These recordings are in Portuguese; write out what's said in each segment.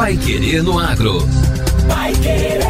Pai Querer no Agro. Pai Querer.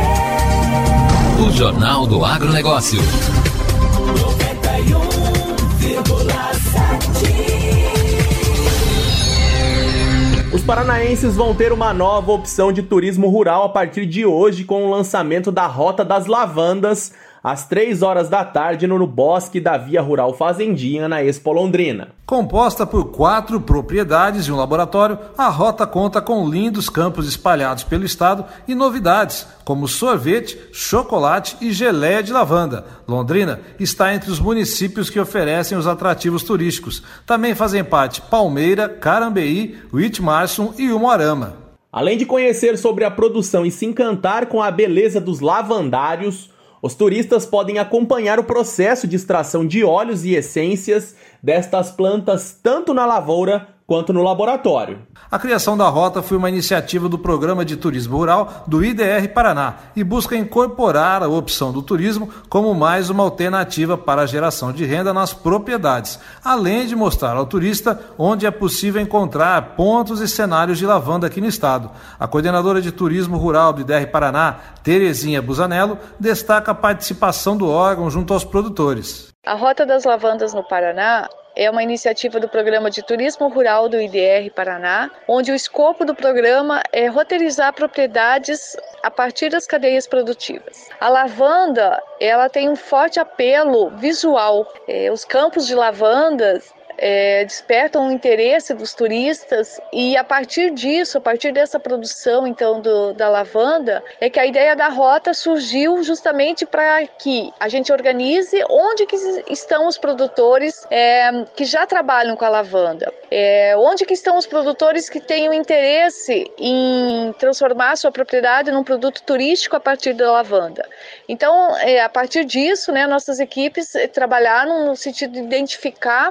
O Jornal do Agronegócio. 91,7. Os paranaenses vão ter uma nova opção de turismo rural a partir de hoje com o lançamento da Rota das Lavandas às 3 horas da tarde no Bosque da Via Rural Fazendinha, na Expo Londrina. Composta por quatro propriedades e um laboratório, a rota conta com lindos campos espalhados pelo estado e novidades, como sorvete, chocolate e geleia de lavanda. Londrina está entre os municípios que oferecem os atrativos turísticos. Também fazem parte Palmeira, Carambeí, Whitmarson e Umuarama. Além de conhecer sobre a produção e se encantar com a beleza dos lavandários, os turistas podem acompanhar o processo de extração de óleos e essências destas plantas tanto na lavoura quanto no laboratório. A criação da rota foi uma iniciativa do Programa de Turismo Rural do IDR Paraná e busca incorporar a opção do turismo como mais uma alternativa para a geração de renda nas propriedades, além de mostrar ao turista onde é possível encontrar pontos e cenários de lavanda aqui no estado. A coordenadora de Turismo Rural do IDR Paraná, Terezinha Busanello, destaca a participação do órgão junto aos produtores. A Rota das Lavandas no Paraná é uma iniciativa do Programa de Turismo Rural do IDR Paraná, onde o escopo do programa é roteirizar propriedades a partir das cadeias produtivas. A lavanda, ela tem um forte apelo visual. É, os campos de lavandas é, despertam o interesse dos turistas e a partir disso, a partir dessa produção então do, da lavanda, é que a ideia da rota surgiu justamente para que a gente organize onde que estão os produtores é, que já trabalham com a lavanda, é, onde que estão os produtores que têm o interesse em transformar sua propriedade num produto turístico a partir da lavanda. Então, é, a partir disso, né, nossas equipes trabalharam no sentido de identificar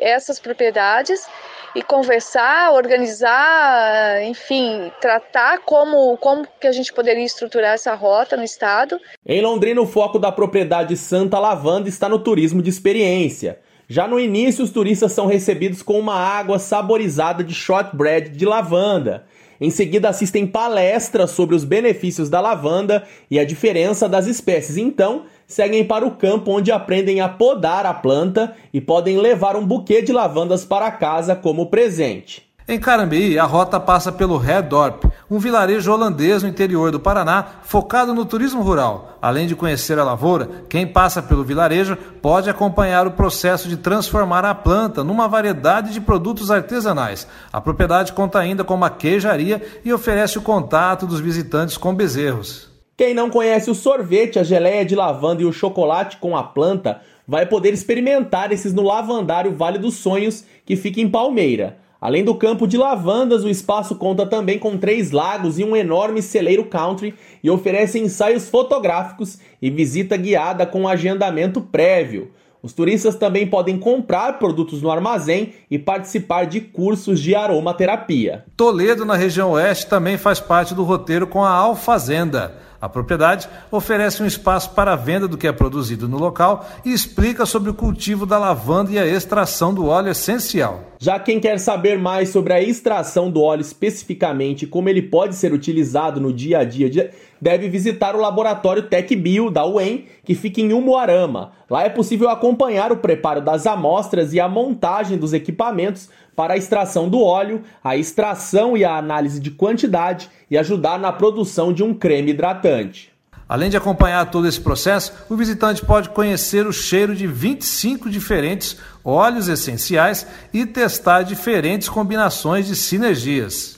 essas propriedades e conversar, organizar, enfim, tratar como, como que a gente poderia estruturar essa rota no estado. Em Londrina, o foco da propriedade Santa Lavanda está no turismo de experiência. Já no início, os turistas são recebidos com uma água saborizada de shortbread de lavanda. Em seguida, assistem palestras sobre os benefícios da lavanda e a diferença das espécies. Então, seguem para o campo onde aprendem a podar a planta e podem levar um buquê de lavandas para casa como presente. Em Carambeí, a rota passa pelo Redorp, um vilarejo holandês no interior do Paraná, focado no turismo rural. Além de conhecer a lavoura, quem passa pelo vilarejo pode acompanhar o processo de transformar a planta numa variedade de produtos artesanais. A propriedade conta ainda com uma queijaria e oferece o contato dos visitantes com bezerros. Quem não conhece o sorvete, a geleia de lavanda e o chocolate com a planta vai poder experimentar esses no Lavandário Vale dos Sonhos, que fica em Palmeira. Além do campo de lavandas, o espaço conta também com três lagos e um enorme celeiro country e oferece ensaios fotográficos e visita guiada com agendamento prévio. Os turistas também podem comprar produtos no armazém e participar de cursos de aromaterapia. Toledo, na região oeste, também faz parte do roteiro com a Alfazenda. A propriedade oferece um espaço para a venda do que é produzido no local e explica sobre o cultivo da lavanda e a extração do óleo essencial. Já quem quer saber mais sobre a extração do óleo especificamente como ele pode ser utilizado no dia a dia, deve visitar o laboratório TecBio da UEM, que fica em Umuarama. Lá é possível acompanhar o preparo das amostras e a montagem dos equipamentos para a extração do óleo, a extração e a análise de quantidade e ajudar na produção de um creme hidratante. Além de acompanhar todo esse processo, o visitante pode conhecer o cheiro de 25 diferentes óleos essenciais e testar diferentes combinações de sinergias.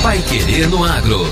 Vai querer no agro.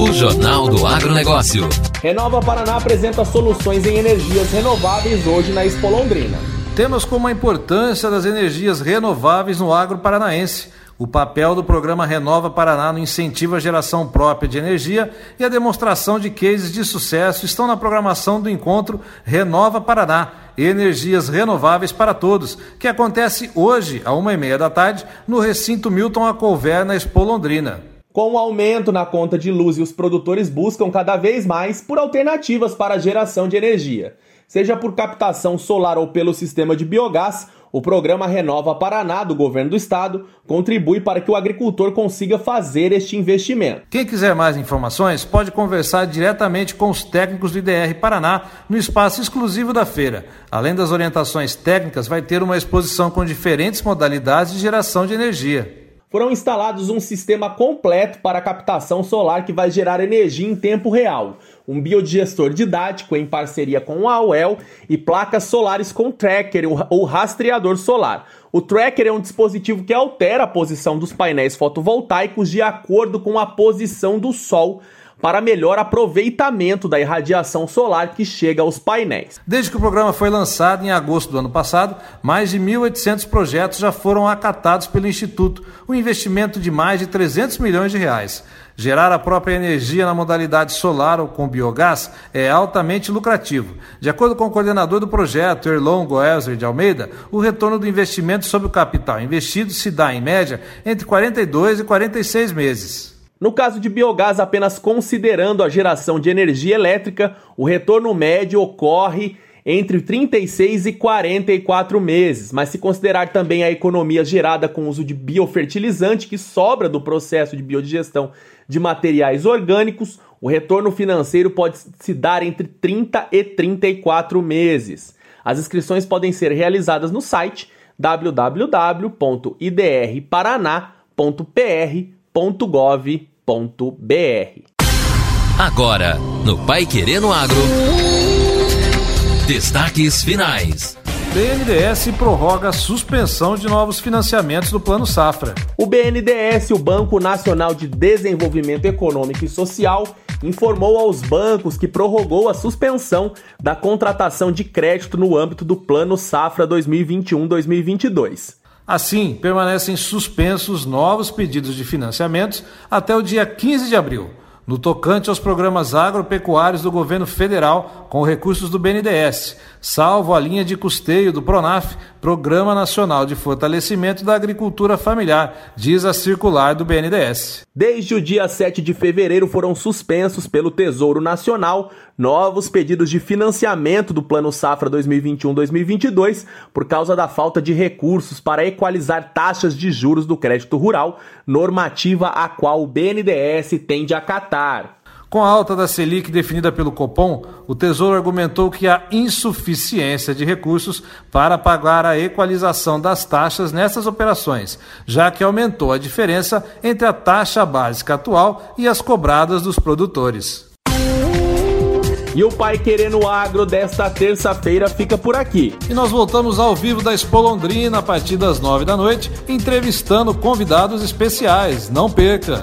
O Jornal do Agronegócio. Renova Paraná apresenta soluções em energias renováveis hoje na Expo Londrina. Temas como a importância das energias renováveis no agro paranaense, o papel do programa Renova Paraná no incentivo à geração própria de energia e a demonstração de cases de sucesso estão na programação do encontro Renova Paraná, Energias Renováveis para Todos, que acontece hoje, à uma e meia da tarde, no recinto Milton Acolver, na Expo Londrina. Com o aumento na conta de luz e os produtores buscam cada vez mais por alternativas para a geração de energia seja por captação solar ou pelo sistema de biogás, o programa Renova Paraná do governo do estado contribui para que o agricultor consiga fazer este investimento. Quem quiser mais informações pode conversar diretamente com os técnicos do IDR Paraná no espaço exclusivo da feira. Além das orientações técnicas, vai ter uma exposição com diferentes modalidades de geração de energia foram instalados um sistema completo para captação solar que vai gerar energia em tempo real, um biodigestor didático em parceria com a UEL e placas solares com tracker ou rastreador solar. O tracker é um dispositivo que altera a posição dos painéis fotovoltaicos de acordo com a posição do sol para melhor aproveitamento da irradiação solar que chega aos painéis. Desde que o programa foi lançado em agosto do ano passado, mais de 1.800 projetos já foram acatados pelo Instituto, um investimento de mais de 300 milhões de reais. Gerar a própria energia na modalidade solar ou com biogás é altamente lucrativo. De acordo com o coordenador do projeto, Erlon Goelzer de Almeida, o retorno do investimento sobre o capital investido se dá, em média, entre 42 e 46 meses. No caso de biogás, apenas considerando a geração de energia elétrica, o retorno médio ocorre entre 36 e 44 meses, mas se considerar também a economia gerada com o uso de biofertilizante que sobra do processo de biodigestão de materiais orgânicos, o retorno financeiro pode se dar entre 30 e 34 meses. As inscrições podem ser realizadas no site www.idrparaná.pr.gov.br Agora, no Pai Querendo Agro. Destaques finais. BNDES prorroga a suspensão de novos financiamentos do Plano Safra. O BNDES, o Banco Nacional de Desenvolvimento Econômico e Social, informou aos bancos que prorrogou a suspensão da contratação de crédito no âmbito do Plano Safra 2021-2022. Assim, permanecem suspensos novos pedidos de financiamentos até o dia 15 de abril, no tocante aos programas agropecuários do governo federal com recursos do BNDES, salvo a linha de custeio do PRONAF, Programa Nacional de Fortalecimento da Agricultura Familiar, diz a circular do BNDES. Desde o dia 7 de fevereiro foram suspensos pelo Tesouro Nacional novos pedidos de financiamento do Plano Safra 2021-2022 por causa da falta de recursos para equalizar taxas de juros do crédito rural, normativa a qual o BNDES tende a acatar. Com a alta da Selic definida pelo Copom, o Tesouro argumentou que há insuficiência de recursos para pagar a equalização das taxas nessas operações, já que aumentou a diferença entre a taxa básica atual e as cobradas dos produtores. E o Pai Querendo Agro desta terça-feira fica por aqui. E nós voltamos ao vivo da Expo Londrina a partir das nove da noite, entrevistando convidados especiais. Não perca!